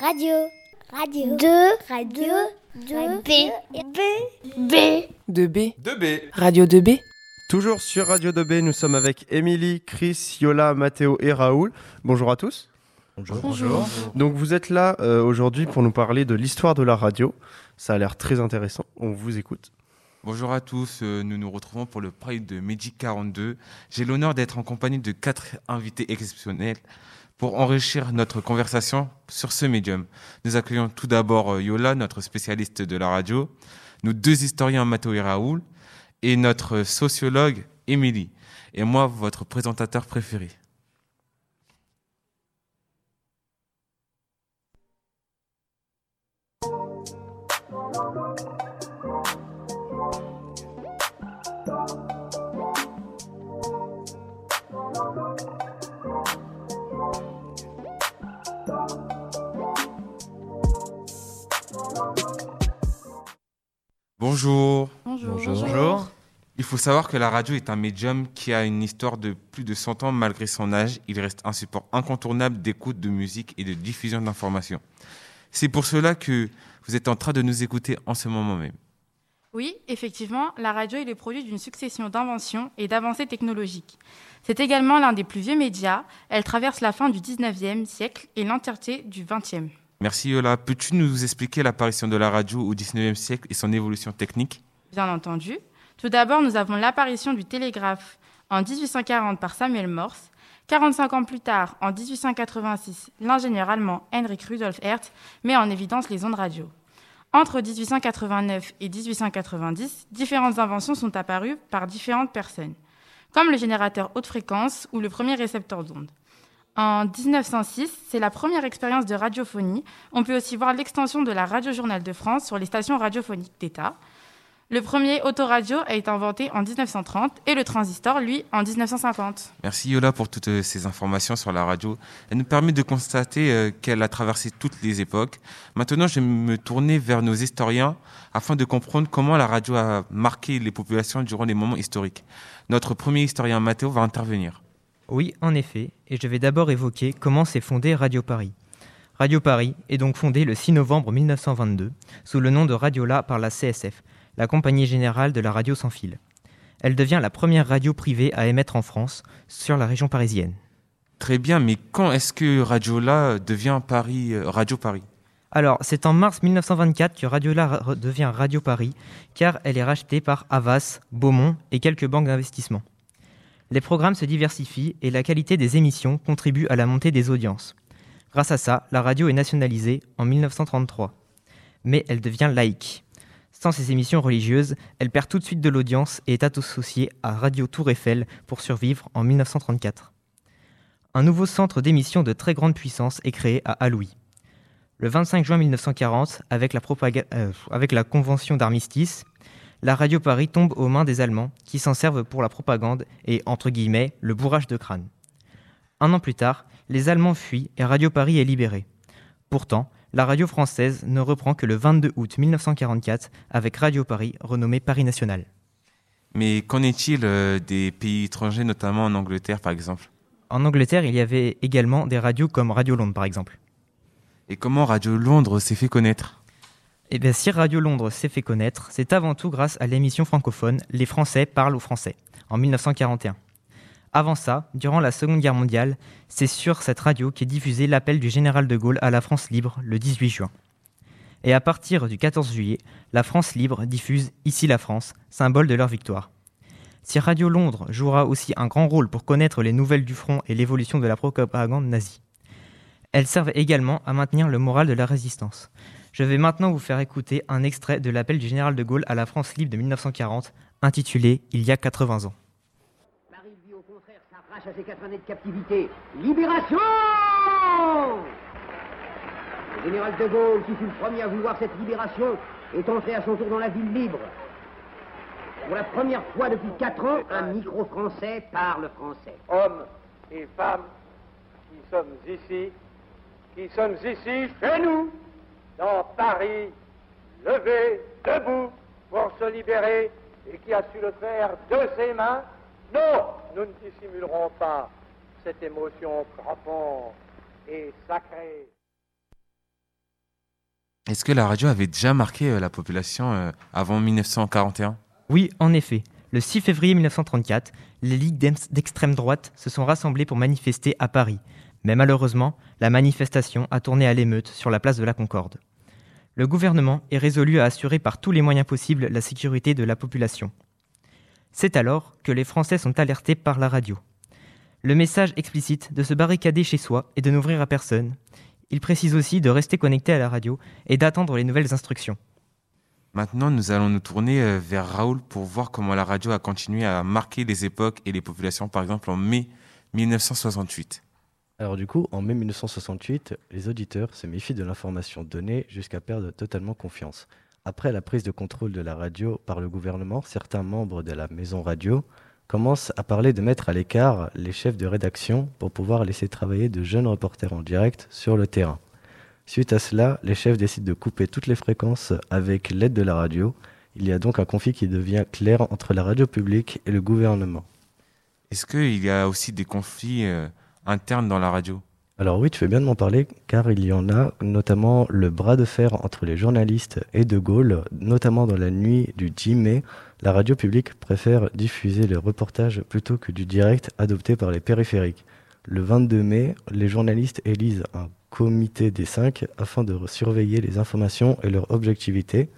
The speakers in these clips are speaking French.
Radio. Radio. 2. Radio. 2. B. B. B. De B. 2B. Radio 2B. Toujours sur Radio 2B, nous sommes avec Émilie, Chris, Yola, Mathéo et Raoul. Bonjour à tous. Bonjour. Donc vous êtes là euh, aujourd'hui pour nous parler de l'histoire de la radio. Ça a l'air très intéressant. On vous écoute. Bonjour à tous, euh, nous nous retrouvons pour le Pride de Midi 42. J'ai l'honneur d'être en compagnie de quatre invités exceptionnels pour enrichir notre conversation sur ce médium. Nous accueillons tout d'abord euh, Yola, notre spécialiste de la radio, nos deux historiens Mathéo et Raoul, et notre sociologue Émilie, et moi, votre présentateur préféré. Bonjour. Bonjour. Il faut savoir que la radio est un médium qui a une histoire de plus de 100 ans malgré son âge. Il reste un support incontournable d'écoute de musique et de diffusion d'informations. C'est pour cela que vous êtes en train de nous écouter en ce moment même. Oui, effectivement, la radio est le produit d'une succession d'inventions et d'avancées technologiques. C'est également l'un des plus vieux médias. Elle traverse la fin du 19e siècle et l'entièreté du 20e. Merci Yola. Peux-tu nous expliquer l'apparition de la radio au 19e siècle et son évolution technique? Bien entendu. Tout d'abord, nous avons l'apparition du télégraphe en 1840 par Samuel Morse. 45 ans plus tard, en 1886, l'ingénieur allemand Heinrich Rudolf Hertz met en évidence les ondes radio. Entre 1889 et 1890, différentes inventions sont apparues par différentes personnes, comme le générateur haute fréquence ou le premier récepteur d'ondes. En 1906, c'est la première expérience de radiophonie. On peut aussi voir l'extension de la Radio-Journal de France sur les stations radiophoniques d'État. Le premier autoradio a été inventé en 1930 et le transistor, lui, en 1950. Merci Yola pour toutes euh, ces informations sur la radio. Elle nous permet de constater euh, qu'elle a traversé toutes les époques. Maintenant, je vais me tourner vers nos historiens afin de comprendre comment la radio a marqué les populations durant les moments historiques. Notre premier historien, Mathéo, va intervenir. Oui, en effet, et je vais d'abord évoquer comment s'est fondée Radio Paris. Radio Paris est donc fondée le 6 novembre 1922 sous le nom de Radiola par la CSF, la Compagnie Générale de la Radio Sans Fil. Elle devient la première radio privée à émettre en France sur la région parisienne. Très bien, mais quand est-ce que Radiola devient Paris, euh, Radio Paris? Alors, c'est en mars 1924 que Radiola ra- devient Radio Paris, car elle est rachetée par Havas, Beaumont et quelques banques d'investissement. Les programmes se diversifient et la qualité des émissions contribue à la montée des audiences. Grâce à ça, la radio est nationalisée en 1933. Mais elle devient laïque. Sans ces émissions religieuses, elle perd tout de suite de l'audience et est associée à Radio Tour Eiffel pour survivre en 1934. Un nouveau centre d'émission de très grande puissance est créé à Alouis. Le 25 juin 1940, avec la, propaga- euh, avec la convention d'armistice, la Radio Paris tombe aux mains des Allemands qui s'en servent pour la propagande et, entre guillemets, le bourrage de crâne. Un an plus tard, les Allemands fuient et Radio Paris est libérée. Pourtant, la radio française ne reprend que le 22 août 1944 avec Radio Paris, renommée Paris National. Mais qu'en est-il euh, des pays étrangers, notamment en Angleterre par exemple? En Angleterre, il y avait également des radios comme Radio Londres, par exemple. Et comment Radio Londres s'est fait connaître? Eh si Radio Londres s'est fait connaître, c'est avant tout grâce à l'émission francophone Les Français parlent aux Français, en 1941. Avant ça, durant la Seconde Guerre mondiale, c'est sur cette radio qu'est diffusé l'appel du général de Gaulle à la France libre le 18 juin. Et à partir du 14 juillet, la France libre diffuse Ici la France, symbole de leur victoire. Si Radio Londres jouera aussi un grand rôle pour connaître les nouvelles du front et l'évolution de la propagande nazie, elles servent également à maintenir le moral de la résistance. Je vais maintenant vous faire écouter un extrait de l'appel du général de Gaulle à la France libre de 1940, intitulé Il y a 80 ans. Paris, lui, au contraire, s'arrache à ses quatre années de captivité. Libération Le général de Gaulle, qui fut le premier à vouloir cette libération, est entré à son tour dans la ville libre. Pour la première fois depuis quatre ans, un micro français parle français. hommes et femmes qui sommes ici, qui sommes ici chez nous, dans Paris, levés, debout, pour se libérer, et qui a su le faire de ses mains. Non, nous ne dissimulerons pas cette émotion frappante et sacrée. Est-ce que la radio avait déjà marqué euh, la population euh, avant 1941 Oui, en effet. Le 6 février 1934, les ligues d'extrême droite se sont rassemblées pour manifester à Paris. Mais malheureusement, la manifestation a tourné à l'émeute sur la place de la Concorde. Le gouvernement est résolu à assurer par tous les moyens possibles la sécurité de la population. C'est alors que les Français sont alertés par la radio. Le message explicite de se barricader chez soi et de n'ouvrir à personne. Il précise aussi de rester connecté à la radio et d'attendre les nouvelles instructions. Maintenant, nous allons nous tourner euh, vers Raoul pour voir comment la radio a continué à marquer les époques et les populations, par exemple en mai 1968. Alors du coup, en mai 1968, les auditeurs se méfient de l'information donnée jusqu'à perdre totalement confiance. Après la prise de contrôle de la radio par le gouvernement, certains membres de la maison radio commencent à parler de mettre à l'écart les chefs de rédaction pour pouvoir laisser travailler de jeunes reporters en direct sur le terrain. Suite à cela, les chefs décident de couper toutes les fréquences avec l'aide de la radio. Il y a donc un conflit qui devient clair entre la radio publique et le gouvernement. Est-ce qu'il y a aussi des conflits euh, alors oui, tu fais bien de m'en parler, car il y en a, notamment le bras de fer entre les journalistes et De Gaulle, notamment dans la nuit du 10 mai. La radio publique préfère diffuser les reportages plutôt que du direct adopté par les périphériques. Le 22 mai, les journalistes élisent un comité des cinq afin de surveiller les informations et leur objectivité.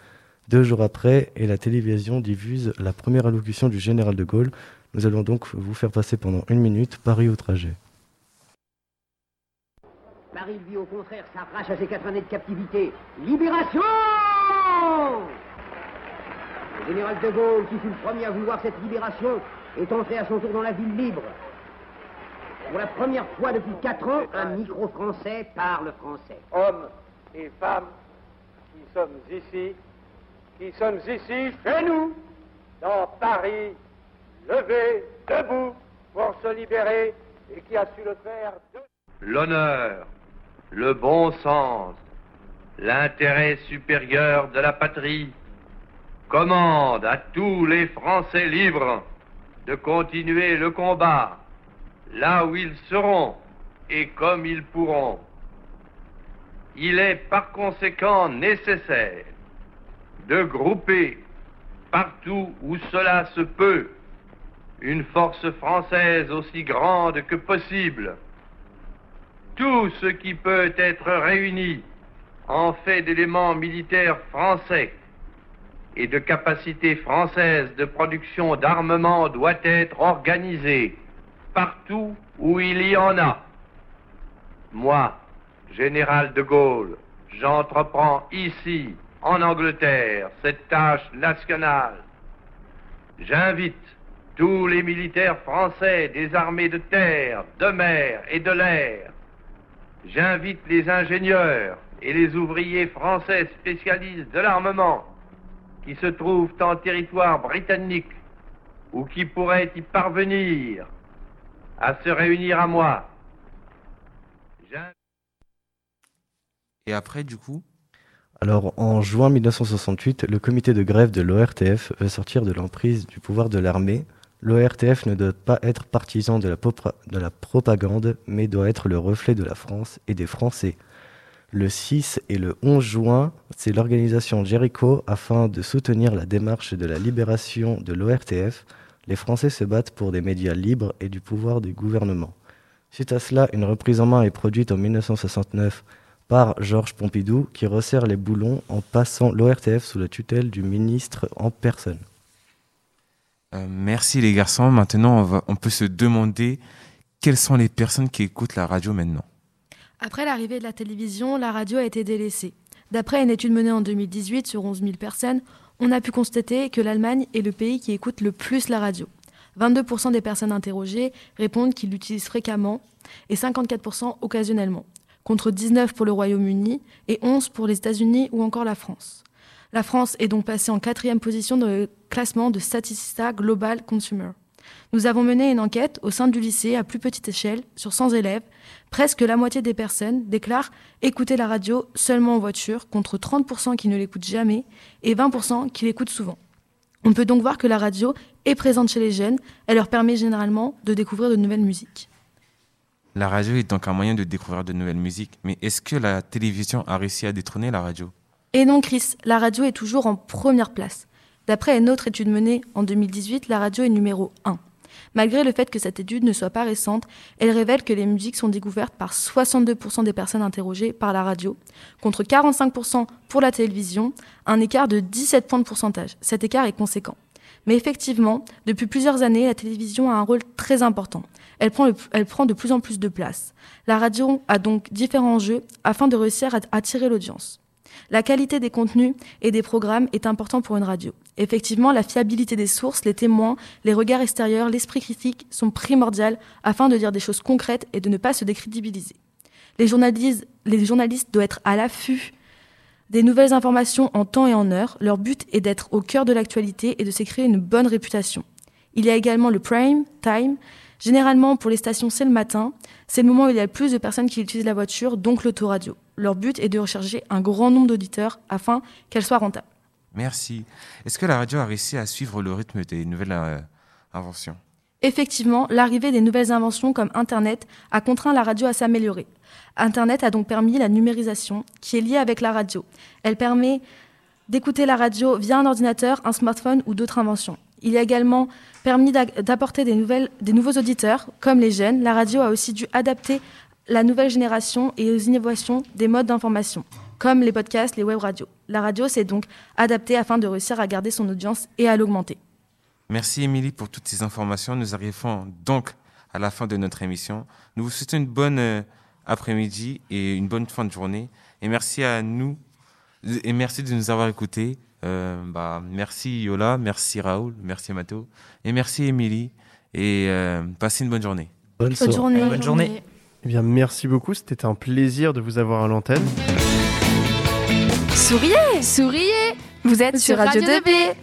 Deux jours après, et la télévision diffuse la première allocution du général de Gaulle. Nous allons donc vous faire passer pendant une minute Paris au trajet. Paris, lui, au contraire, s'arrache à ses quatre années de captivité. Libération Le général de Gaulle, qui fut le premier à vouloir cette libération, est entré à son tour dans la ville libre. Pour la première fois depuis quatre ans, un micro-français parle français. Hommes et femmes qui sommes ici, qui sommes ici chez nous, dans Paris, levés, debout, pour se libérer, et qui a su le faire de... L'honneur, le bon sens, l'intérêt supérieur de la patrie commande à tous les Français libres de continuer le combat là où ils seront et comme ils pourront. Il est par conséquent nécessaire de grouper partout où cela se peut une force française aussi grande que possible tout ce qui peut être réuni en fait d'éléments militaires français et de capacités françaises de production d'armement doit être organisé partout où il y en a. Moi, général de Gaulle, j'entreprends ici, en Angleterre, cette tâche nationale. J'invite tous les militaires français des armées de terre, de mer et de l'air J'invite les ingénieurs et les ouvriers français spécialistes de l'armement qui se trouvent en territoire britannique ou qui pourraient y parvenir à se réunir à moi. Et après, du coup? Alors, en juin 1968, le comité de grève de l'ORTF veut sortir de l'emprise du pouvoir de l'armée L'ORTF ne doit pas être partisan de la, de la, propagande, mais doit être le reflet de la France et des Français. Le 6 et le 11 juin, c'est l'organisation Jericho afin de soutenir la démarche de la libération de l'ORTF. Les Français se battent pour des médias libres et du pouvoir du gouvernement. Suite à cela, une reprise en main est produite en 1969 par Georges Pompidou qui resserre les boulons en passant l'ORTF sous la tutelle du ministre en personne. Euh, merci les garçons. Maintenant, on, on peut se demander quelles sont les personnes qui écoutent la radio maintenant. Après l'arrivée de la télévision, la radio a été délaissée. D'après une étude menée en 2018 sur 11 000 personnes, on a pu constater que l'Allemagne est le pays qui écoute le plus la radio. 22% des personnes interrogées répondent qu'ils l'utilisent fréquemment et 54% occasionnellement, contre 19 pour le Royaume-Uni et 11 pour les États-Unis ou encore la France. La France est donc passée en quatrième position dans le classement de Statista Global Consumer. Nous avons mené une enquête au sein du lycée à plus petite échelle sur 100 élèves. Presque la moitié des personnes déclarent écouter la radio seulement en voiture, contre 30% qui ne l'écoutent jamais et 20% qui l'écoutent souvent. On peut donc voir que la radio est présente chez les jeunes. Elle leur permet généralement de découvrir de nouvelles musiques. La radio est donc un moyen de découvrir de nouvelles musiques. Mais est-ce que la télévision a réussi à détrôner la radio? Et non, Chris, la radio est toujours en première place. D'après une autre étude menée en 2018, la radio est numéro 1. Malgré le fait que cette étude ne soit pas récente, elle révèle que les musiques sont découvertes par 62% des personnes interrogées par la radio, contre 45% pour la télévision, un écart de 17 points de pourcentage. Cet écart est conséquent. Mais effectivement, depuis plusieurs années, la télévision a un rôle très important. Elle prend, elle prend de plus en plus de place. La radio a donc différents enjeux afin de réussir à attirer l'audience. La qualité des contenus et des programmes est importante pour une radio. Effectivement, la fiabilité des sources, les témoins, les regards extérieurs, l'esprit critique sont primordiales afin de dire des choses concrètes et de ne pas se décrédibiliser. Les journalistes, doivent être à l'affût des nouvelles informations en temps et en heure. Leur but est d'être au cœur de l'actualité et de s'écrire une bonne réputation. Il y a également le prime time. Généralement, pour les stations, c'est le matin. C'est le moment où il y a le plus de personnes qui utilisent la voiture, donc l'autoradio. Leur but est de rechercher un grand nombre d'auditeurs afin qu'elle soit rentable. Merci. Est-ce que la radio a réussi à suivre le rythme des nouvelles euh, inventions? Effectivement, l'arrivée des nouvelles inventions comme Internet a contraint la radio à s'améliorer. Internet a donc permis la numérisation qui est liée avec la radio. Elle permet d'écouter la radio via un ordinateur, un smartphone ou d'autres inventions. Il a également permis d'apporter des, des nouveaux auditeurs, comme les jeunes. La radio a aussi dû adapter la nouvelle génération et aux innovations des modes d'information, comme les podcasts, les web radios. La radio s'est donc adaptée afin de réussir à garder son audience et à l'augmenter. Merci Émilie pour toutes ces informations. Nous arrivons donc à la fin de notre émission. Nous vous souhaitons une bonne euh, après-midi et une bonne fin de journée. Et merci à nous et merci de nous avoir écoutés. Euh, bah, merci Yola, merci Raoul, merci Mathéo et merci Émilie. Et euh, passez une bonne journée. Bonne, journée. Bonne journée. Eh bien, merci beaucoup. C'était un plaisir de vous avoir à l'antenne. Souriez, souriez. Vous êtes sur Radio 2B.